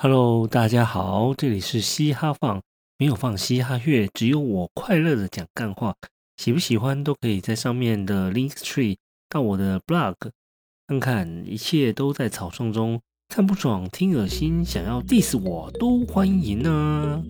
Hello，大家好，这里是嘻哈放，没有放嘻哈乐，只有我快乐的讲干话。喜不喜欢都可以在上面的 Link Tree 到我的 Blog 看看，一切都在草创中。看不爽，听恶心，想要 diss 我都欢迎啊！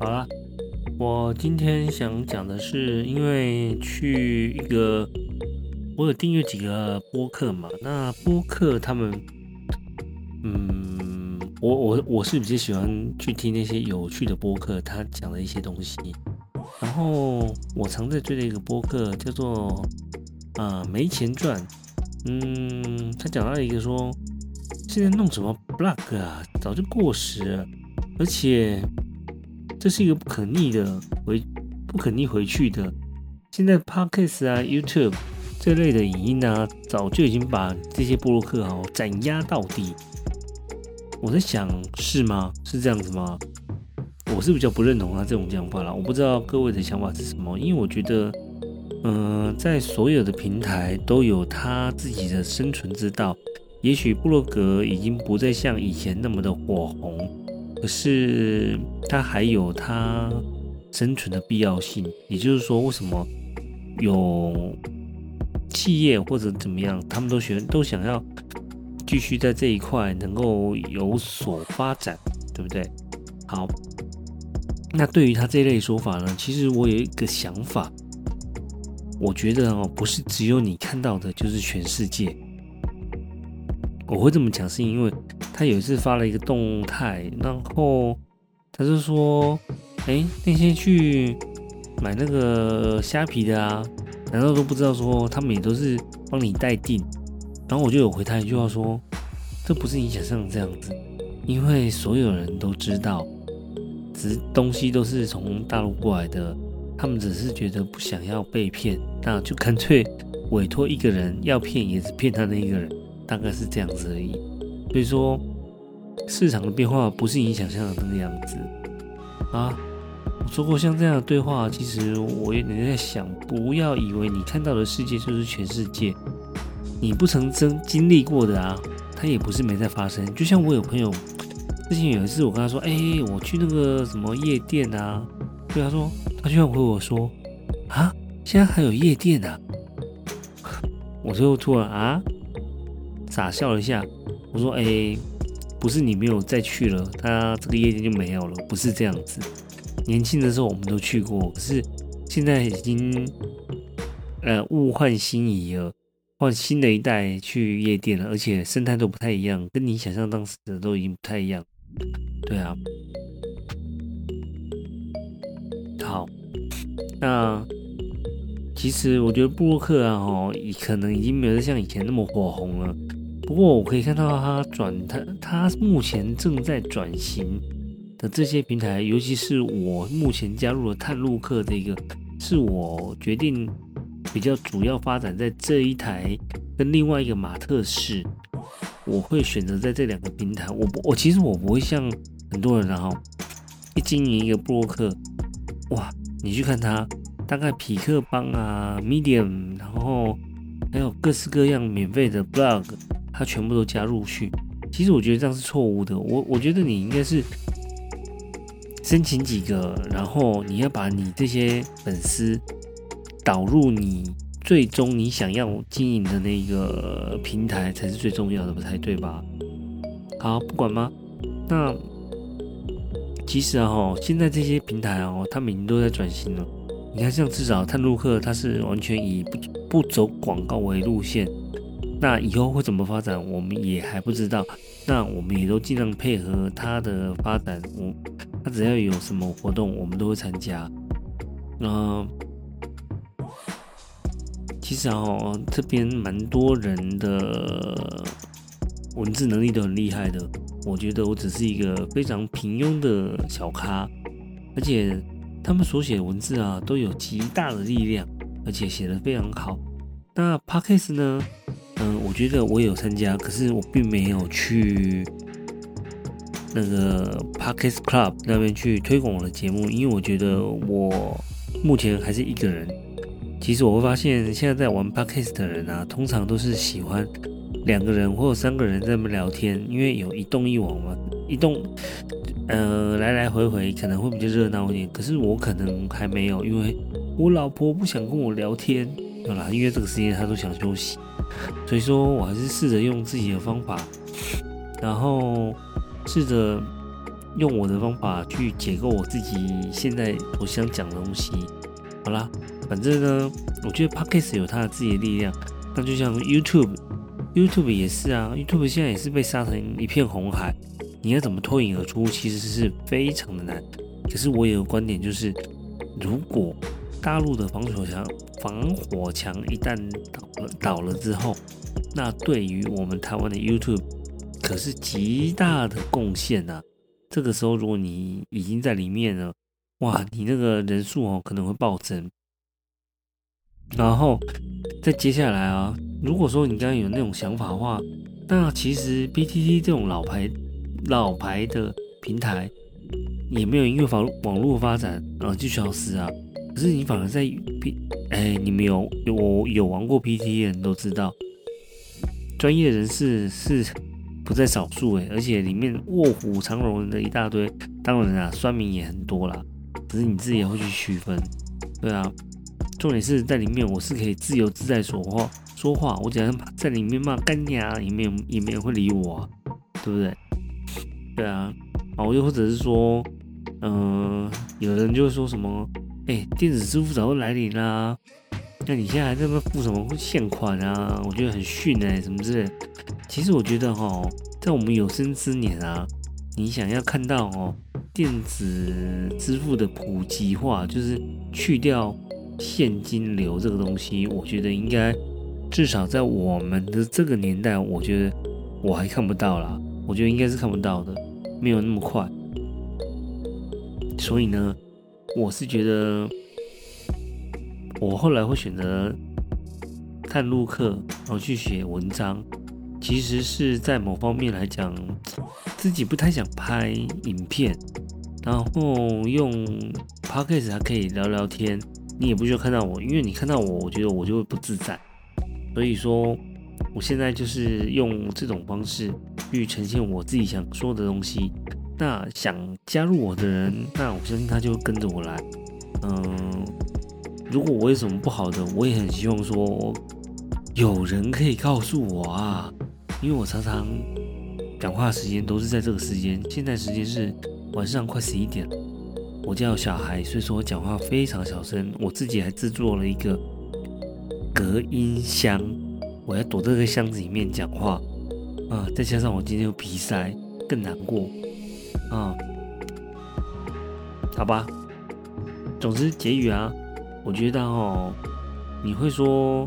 好了，我今天想讲的是，因为去一个，我有订阅几个播客嘛，那播客他们，嗯，我我我是比较喜欢去听那些有趣的播客，他讲的一些东西。然后我常在追的一个播客叫做啊没钱赚，嗯，他讲到一个说，现在弄什么 blog 啊，早就过时了，而且这是一个不可逆的回不可逆回去的。现在 podcast 啊 YouTube 这类的影音啊，早就已经把这些布洛克哦斩压到底。我在想是吗？是这样子吗？我是比较不认同他这种讲法啦，我不知道各位的想法是什么，因为我觉得，嗯，在所有的平台都有他自己的生存之道。也许布洛格已经不再像以前那么的火红，可是它还有它生存的必要性。也就是说，为什么有企业或者怎么样，他们都选都想要继续在这一块能够有所发展，对不对？好。那对于他这类说法呢，其实我有一个想法，我觉得哦，不是只有你看到的，就是全世界。我会这么讲，是因为他有一次发了一个动态，然后他就说：“哎，那些去买那个虾皮的啊，难道都不知道说他们也都是帮你代订？”然后我就有回他一句话说：“这不是你想象的这样子，因为所有人都知道。”只东西都是从大陆过来的，他们只是觉得不想要被骗，那就干脆委托一个人要骗，也是骗他那一个人，大概是这样子而已。所以说，市场的变化不是你想象的那个样子啊。说过，像这样的对话，其实我也在想，不要以为你看到的世界就是全世界，你不曾经经历过的啊，它也不是没在发生。就像我有朋友。之前有一次，我跟他说：“哎，我去那个什么夜店啊。”对他说，他居然回我说：“啊，现在还有夜店啊？” 我就突然啊傻笑了一下。我说：“哎，不是你没有再去了，他这个夜店就没有了，不是这样子。年轻的时候我们都去过，可是现在已经呃物换星移了，换新的一代去夜店了，而且生态都不太一样，跟你想象当时的都已经不太一样。”对啊，好，那其实我觉得布洛克啊，哦，可能已经没有像以前那么火红了。不过我可以看到他转他他目前正在转型的这些平台，尤其是我目前加入了探路客这个，是我决定比较主要发展在这一台跟另外一个马特式。我会选择在这两个平台，我不，我其实我不会像很多人然后一经营一个博客，哇，你去看他，大概匹克邦啊、Medium，然后还有各式各样免费的 blog，他全部都加入去。其实我觉得这样是错误的，我我觉得你应该是申请几个，然后你要把你这些粉丝导入你。最终你想要经营的那个平台才是最重要的，不太对吧？好，不管吗？那其实啊，哈，现在这些平台哦，他们已经都在转型了。你看，像至少探路客，它是完全以不不走广告为路线。那以后会怎么发展，我们也还不知道。那我们也都尽量配合它的发展。我它只要有什么活动，我们都会参加。嗯。其实哦，这边蛮多人的文字能力都很厉害的。我觉得我只是一个非常平庸的小咖，而且他们所写文字啊，都有极大的力量，而且写的非常好。那 Podcast 呢？嗯，我觉得我有参加，可是我并没有去那个 Podcast Club 那边去推广我的节目，因为我觉得我目前还是一个人。其实我会发现，现在在玩 podcast 的人啊，通常都是喜欢两个人或三个人在那边聊天，因为有一动一往嘛，一动，呃，来来回回可能会比较热闹一点。可是我可能还没有，因为我老婆不想跟我聊天，对啦，因为这个时间她都想休息，所以说我还是试着用自己的方法，然后试着用我的方法去解构我自己现在我想讲的东西。好啦。反正呢，我觉得 Podcast 有它的自己的力量。那就像 YouTube，YouTube 也是啊，YouTube 现在也是被杀成一片红海。你要怎么脱颖而出，其实是非常的难。可是我有个观点，就是如果大陆的防火墙防火墙一旦倒了倒了之后，那对于我们台湾的 YouTube 可是极大的贡献呐。这个时候，如果你已经在里面了，哇，你那个人数哦可能会暴增。然后，再接下来啊，如果说你刚刚有那种想法的话，那其实 B T T 这种老牌老牌的平台，也没有因为网网络发展而就消失啊。可是你反而在 P，哎，你们有有有玩过 P T T 的人都知道，专业人士是不在少数哎，而且里面卧虎藏龙的一大堆，当然啊，酸民也很多啦。只是你自己也会去区分，对啊。重点是在里面，我是可以自由自在说话说话。我只要在里面骂干娘，也没有也没人会理我，对不对？对啊，啊，我，又或者是说，嗯，有人就会说什么，哎，电子支付早就来临啦，那你现在还在那付什么现款啊？我觉得很逊哎，什么之类。其实我觉得哈，在我们有生之年啊，你想要看到哦，电子支付的普及化，就是去掉。现金流这个东西，我觉得应该至少在我们的这个年代，我觉得我还看不到啦。我觉得应该是看不到的，没有那么快。所以呢，我是觉得我后来会选择看录课，然后去写文章，其实是在某方面来讲，自己不太想拍影片，然后用 podcast 还可以聊聊天。你也不需要看到我，因为你看到我，我觉得我就会不自在。所以说，我现在就是用这种方式去呈现我自己想说的东西。那想加入我的人，那我相信他就会跟着我来。嗯，如果我有什么不好的，我也很希望说有人可以告诉我啊，因为我常常讲话时间都是在这个时间，现在时间是晚上快十一点。我家有小孩，所以说我讲话非常小声。我自己还制作了一个隔音箱，我要躲在这个箱子里面讲话啊！再加上我今天有鼻塞，更难过啊！好吧，总之结语啊，我觉得哦，你会说，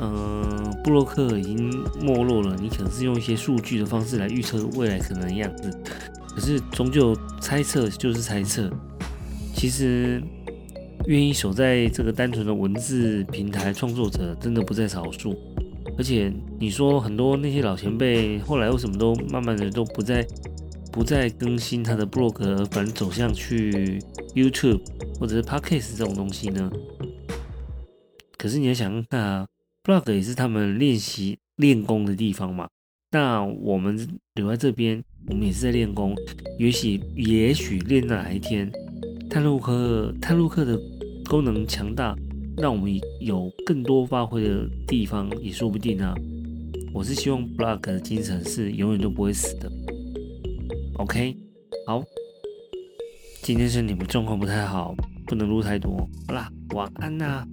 嗯，布洛克已经没落了，你可能是用一些数据的方式来预测未来可能的样子。可是终究猜测就是猜测，其实愿意守在这个单纯的文字平台创作者真的不在少数。而且你说很多那些老前辈后来为什么都慢慢的都不再不再更新他的 blog，反正走向去 YouTube 或者是 Podcast 这种东西呢？可是你要想看啊 Block 也是他们练习练功的地方嘛。那我们留在这边。我们也是在练功，也许也许练到哪一天，探路课探路课的功能强大，让我们有更多发挥的地方也说不定啊。我是希望 Block 的精神是永远都不会死的。OK，好，今天是你们状况不太好，不能录太多，好啦，晚安呐。